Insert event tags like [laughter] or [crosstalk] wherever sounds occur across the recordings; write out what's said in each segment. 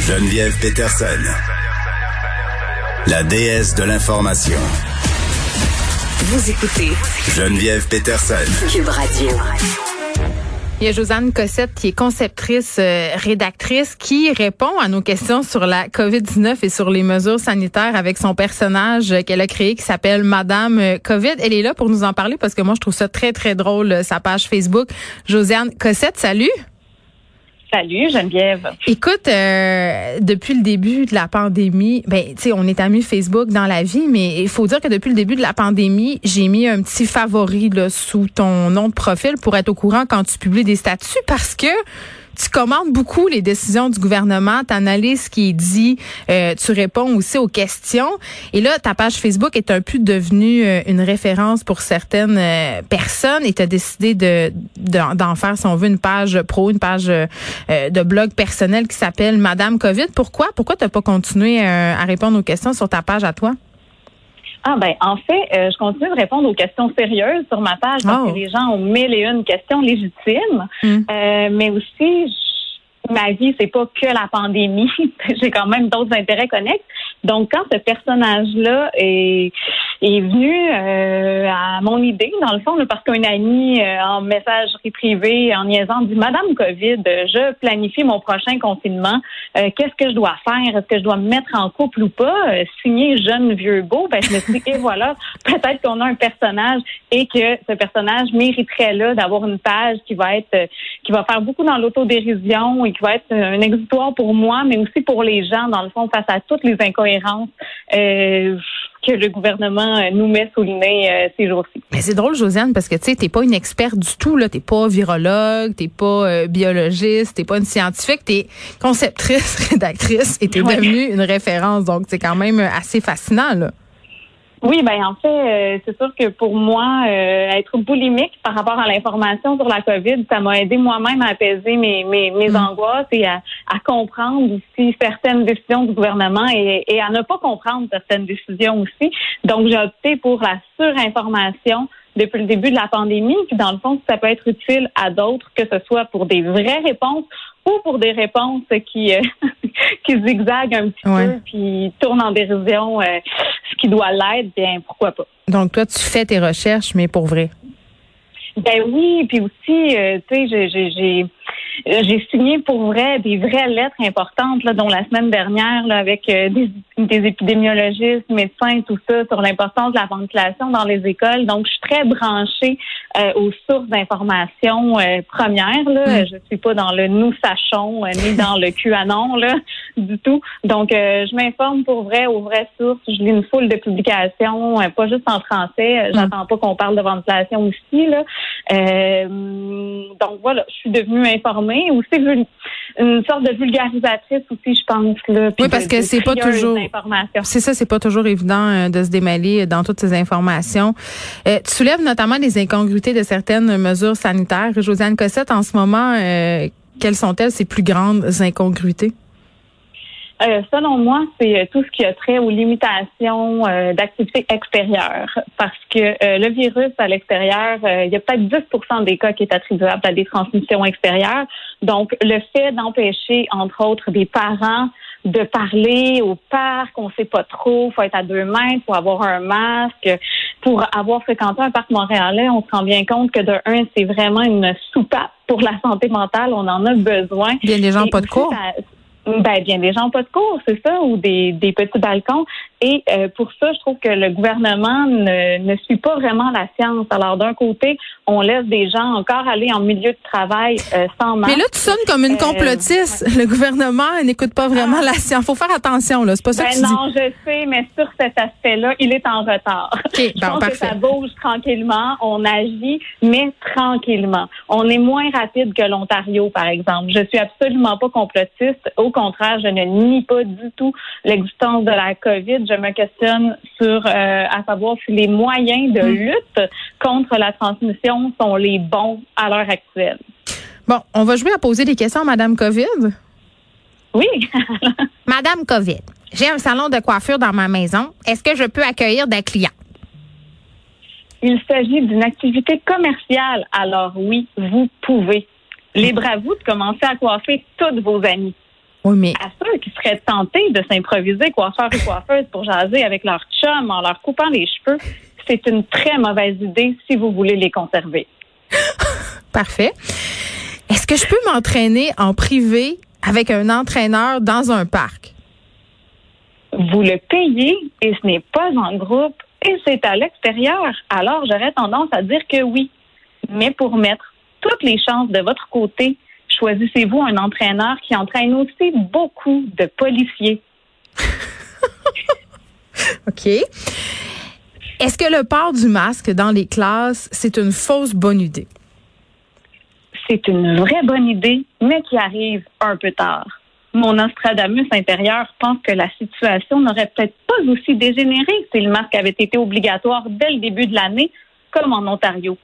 Geneviève Peterson. La déesse de l'information. Vous écoutez Geneviève Peterson. Cube Radio. Il y a Josiane Cossette qui est conceptrice, euh, rédactrice, qui répond à nos questions sur la COVID-19 et sur les mesures sanitaires avec son personnage qu'elle a créé qui s'appelle Madame euh, COVID. Elle est là pour nous en parler parce que moi, je trouve ça très, très drôle, euh, sa page Facebook. Josiane Cossette, salut. Salut Geneviève. Écoute, euh, depuis le début de la pandémie, ben tu sais, on est amis Facebook dans la vie, mais il faut dire que depuis le début de la pandémie, j'ai mis un petit favori là, sous ton nom de profil pour être au courant quand tu publies des statuts parce que tu commandes beaucoup les décisions du gouvernement, tu analyses ce qui est dit, euh, tu réponds aussi aux questions. Et là, ta page Facebook est un peu devenue euh, une référence pour certaines euh, personnes et tu as décidé de d'en faire, si on veut, une page pro, une page de blog personnel qui s'appelle Madame COVID. Pourquoi? Pourquoi tu n'as pas continué à répondre aux questions sur ta page à toi? Ah ben en fait, je continue de répondre aux questions sérieuses sur ma page parce que oh. les gens ont mille et une questions légitimes, hmm. mais aussi ma vie, c'est pas que la pandémie. [laughs] J'ai quand même d'autres intérêts connexes. Donc, quand ce personnage-là est, est venu euh, à mon idée, dans le fond, parce qu'un ami euh, en messagerie privée, en niaisant, dit Madame COVID, je planifie mon prochain confinement. Euh, qu'est-ce que je dois faire? Est-ce que je dois me mettre en couple ou pas? Signer jeune vieux beau. Ben, je me suis dit et voilà, [laughs] peut-être qu'on a un personnage et que ce personnage mériterait là d'avoir une page qui va être, qui va faire beaucoup dans l'autodérision et qui va être un exutoire pour moi, mais aussi pour les gens, dans le fond, face à toutes les incohérences euh, que le gouvernement euh, nous met sous le nez euh, ces jours-ci. Mais c'est drôle, Josiane, parce que tu sais, t'es pas une experte du tout, là. T'es pas virologue, t'es pas biologiste, t'es pas une scientifique, t'es conceptrice, [laughs] rédactrice, et t'es devenue une référence. Donc, c'est quand même assez fascinant, là. Oui, ben en fait, euh, c'est sûr que pour moi, euh, être boulimique par rapport à l'information sur la COVID, ça m'a aidé moi-même à apaiser mes, mes, mes mm. angoisses et à, à, comprendre aussi certaines décisions du gouvernement et, et, à ne pas comprendre certaines décisions aussi. Donc, j'ai opté pour la surinformation depuis le début de la pandémie. Puis dans le fond, ça peut être utile à d'autres, que ce soit pour des vraies réponses ou pour des réponses qui euh, [laughs] qui zigzaguent un petit peu puis tournent en dérision, euh, qui doit l'être, bien pourquoi pas. Donc toi, tu fais tes recherches, mais pour vrai. Ben oui, puis aussi, euh, tu sais, j'ai euh, j'ai signé pour vrai des vraies lettres importantes, là, dont la semaine dernière, là, avec euh, des, des, épidémiologistes, médecins, tout ça, sur l'importance de la ventilation dans les écoles. Donc, je suis très branchée euh, aux sources d'information premières. Là. Mm. Je suis pas dans le nous sachons ni dans le QAnon là, du tout. Donc, je m'informe pour vrai aux vraies sources. Je lis une foule de publications, pas juste en français. Mm. J'attends pas qu'on parle de ventilation aussi. Là. donc voilà, je suis devenue informée aussi une sorte de vulgarisatrice aussi, je pense. Là, oui, parce que c'est pas toujours. C'est ça, c'est pas toujours évident euh, de se démêler dans toutes ces informations. Euh, tu soulèves notamment les incongruités de certaines mesures sanitaires. Josiane Cossette, en ce moment, euh, quelles sont-elles ces plus grandes incongruités? Euh, selon moi, c'est euh, tout ce qui a trait aux limitations euh, d'activité extérieure. Parce que le virus à l'extérieur, il y a peut-être 10% des cas qui est attribuable à des transmissions extérieures. Donc, le fait d'empêcher, entre autres, des parents de parler au parc, on sait pas trop, faut être à deux mètres, faut avoir un masque. Pour avoir fréquenté un parc montréalais, on se rend bien compte que de un, c'est vraiment une soupape pour la santé mentale, on en a besoin. Bien des gens pas de cours. Ben, bien des gens pas de cours, c'est ça, ou des, des petits balcons. Et euh, pour ça, je trouve que le gouvernement ne, ne suit pas vraiment la science. Alors, d'un côté, on laisse des gens encore aller en milieu de travail euh, sans masque. Mais là, tu sonnes comme une euh, complotiste. le gouvernement n'écoute pas vraiment ah. la science. Faut faire attention, là. C'est pas ça ben que tu non, je sais, mais sur cet aspect-là, il est en retard. Okay, je pense que ça bouge tranquillement, on agit, mais tranquillement. On est moins rapide que l'Ontario, par exemple. Je suis absolument pas complotiste. Au contraire, je ne nie pas du tout l'existence de la COVID je me questionne sur euh, à savoir si les moyens de hmm. lutte contre la transmission sont les bons à l'heure actuelle. Bon, on va jouer à poser des questions à Madame COVID? Oui. [laughs] Madame COVID, j'ai un salon de coiffure dans ma maison. Est-ce que je peux accueillir des clients? Il s'agit d'une activité commerciale. Alors oui, vous pouvez. Libre à vous de commencer à coiffer toutes vos amis. Oui, mais... À ceux qui seraient tentés de s'improviser coiffeur ou coiffeuse pour jaser avec leur chum en leur coupant les cheveux, c'est une très mauvaise idée si vous voulez les conserver. [laughs] Parfait. Est-ce que je peux m'entraîner en privé avec un entraîneur dans un parc? Vous le payez et ce n'est pas en groupe et c'est à l'extérieur. Alors, j'aurais tendance à dire que oui. Mais pour mettre toutes les chances de votre côté, choisissez-vous un entraîneur qui entraîne aussi beaucoup de policiers? [laughs] OK. Est-ce que le port du masque dans les classes, c'est une fausse bonne idée? C'est une vraie bonne idée, mais qui arrive un peu tard. Mon Nostradamus intérieur pense que la situation n'aurait peut-être pas aussi dégénéré si le masque avait été obligatoire dès le début de l'année, comme en Ontario.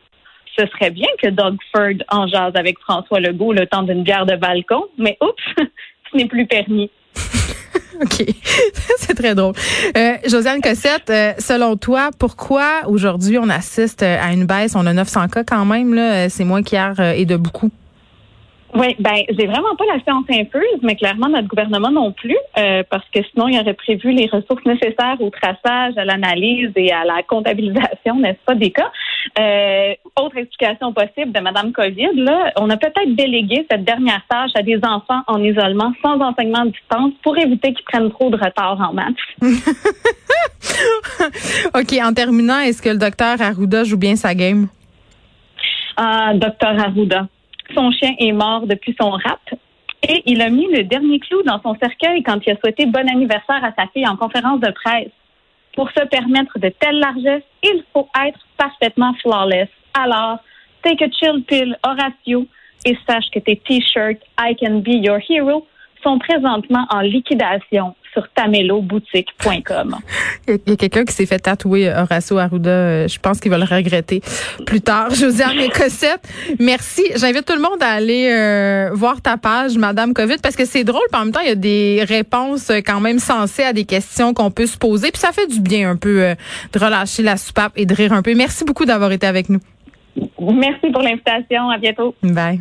Ce serait bien que Doug Ford en jase avec François Legault le temps d'une bière de balcon, mais oups, [laughs] ce n'est plus permis. [laughs] OK. [laughs] C'est très drôle. Euh, Josiane Cossette, euh, selon toi, pourquoi aujourd'hui on assiste à une baisse? On a 900 cas quand même, là. C'est moins qu'hier euh, et de beaucoup. Oui, ben j'ai vraiment pas la science infuse, mais clairement notre gouvernement non plus, euh, parce que sinon il aurait prévu les ressources nécessaires au traçage, à l'analyse et à la comptabilisation, n'est-ce pas, des cas. Euh, autre explication possible de Madame Covid, là, on a peut-être délégué cette dernière tâche à des enfants en isolement sans enseignement à distance pour éviter qu'ils prennent trop de retard en maths. [laughs] OK, en terminant, est-ce que le docteur Arruda joue bien sa game? Ah, docteur Arruda. Son chien est mort depuis son rap. Et il a mis le dernier clou dans son cercueil quand il a souhaité bon anniversaire à sa fille en conférence de presse. Pour se permettre de telles largesses, il faut être parfaitement flawless. Alors, take a chill pill, Horatio, et sache que tes t-shirts I can be your hero sont présentement en liquidation sur tameloboutique.com. Il y a quelqu'un qui s'est fait tatouer euh, Horacio Arruda. Euh, je pense qu'il va le regretter plus tard. [laughs] Josiane Cossette, merci. J'invite tout le monde à aller euh, voir ta page, Madame Covid, parce que c'est drôle. en même temps, il y a des réponses quand même sensées à des questions qu'on peut se poser. Puis ça fait du bien un peu de relâcher la soupape et de rire un peu. Merci beaucoup d'avoir été avec nous. Merci pour l'invitation. À bientôt. Bye.